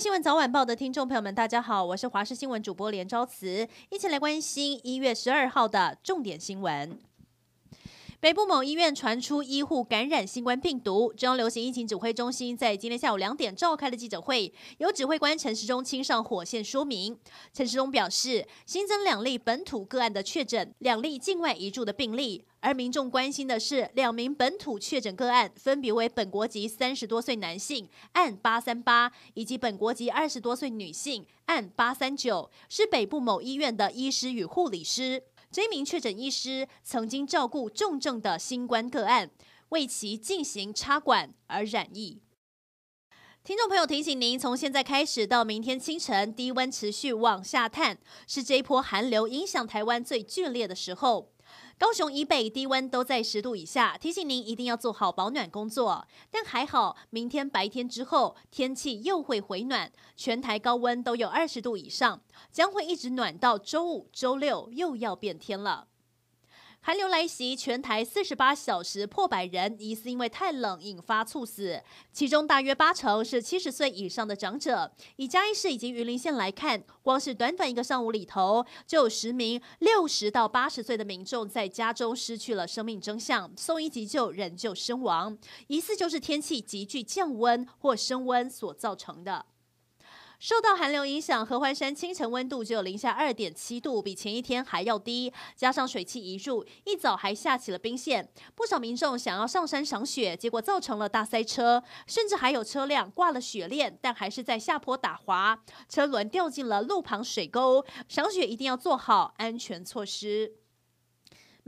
新闻早晚报的听众朋友们，大家好，我是华视新闻主播连昭慈，一起来关心一月十二号的重点新闻。北部某医院传出医护感染新冠病毒，中央流行疫情指挥中心在今天下午两点召开了记者会，由指挥官陈时中亲上火线说明。陈时中表示，新增两例本土个案的确诊，两例境外移入的病例，而民众关心的是两名本土确诊个案，分别为本国籍三十多岁男性案八三八，以及本国籍二十多岁女性案八三九，是北部某医院的医师与护理师。这名确诊医师曾经照顾重症的新冠个案，为其进行插管而染疫。听众朋友提醒您，从现在开始到明天清晨，低温持续往下探，是这一波寒流影响台湾最剧烈的时候。高雄以北低温都在十度以下，提醒您一定要做好保暖工作。但还好，明天白天之后天气又会回暖，全台高温都有二十度以上，将会一直暖到周五、周六又要变天了。寒流来袭，全台四十八小时破百人疑似因为太冷引发猝死，其中大约八成是七十岁以上的长者。以嘉义市以及云林县来看，光是短短一个上午里头，就有十名六十到八十岁的民众在家中失去了生命征象，送医急救仍旧身亡，疑似就是天气急剧降温或升温所造成的。受到寒流影响，合欢山清晨温度只有零下二点七度，比前一天还要低。加上水汽一入，一早还下起了冰线，不少民众想要上山赏雪，结果造成了大塞车，甚至还有车辆挂了雪链，但还是在下坡打滑，车轮掉进了路旁水沟。赏雪一定要做好安全措施。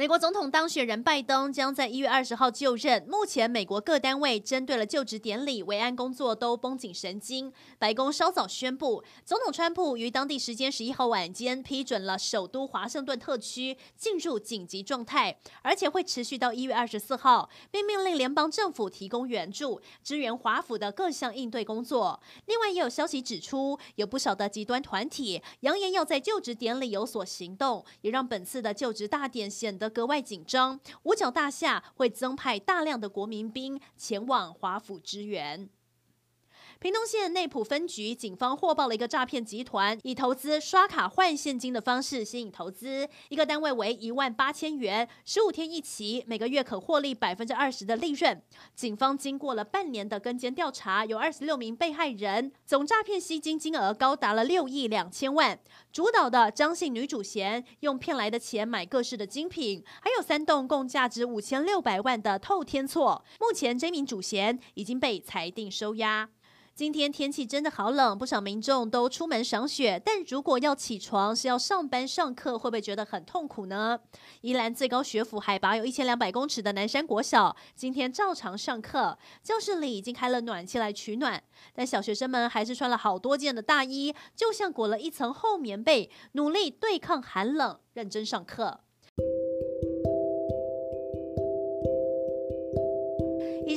美国总统当选人拜登将在一月二十号就任。目前，美国各单位针对了就职典礼、维安工作都绷紧神经。白宫稍早宣布，总统川普于当地时间十一号晚间批准了首都华盛顿特区进入紧急状态，而且会持续到一月二十四号，并命令联邦政府提供援助，支援华府的各项应对工作。另外，也有消息指出，有不少的极端团体扬言要在就职典礼有所行动，也让本次的就职大典显得格外紧张，五角大厦会增派大量的国民兵前往华府支援。屏东县内埔分局警方获报了一个诈骗集团，以投资刷卡换现金的方式吸引投资，一个单位为一万八千元，十五天一期，每个月可获利百分之二十的利润。警方经过了半年的跟监调查，有二十六名被害人，总诈骗吸金金额高达了六亿两千万。主导的张姓女主嫌用骗来的钱买各式的精品，还有三栋共价值五千六百万的透天厝。目前这名主嫌已经被裁定收押。今天天气真的好冷，不少民众都出门赏雪。但如果要起床是要上班上课，会不会觉得很痛苦呢？宜兰最高学府海拔有一千两百公尺的南山国小，今天照常上课，教室里已经开了暖气来取暖，但小学生们还是穿了好多件的大衣，就像裹了一层厚棉被，努力对抗寒冷，认真上课。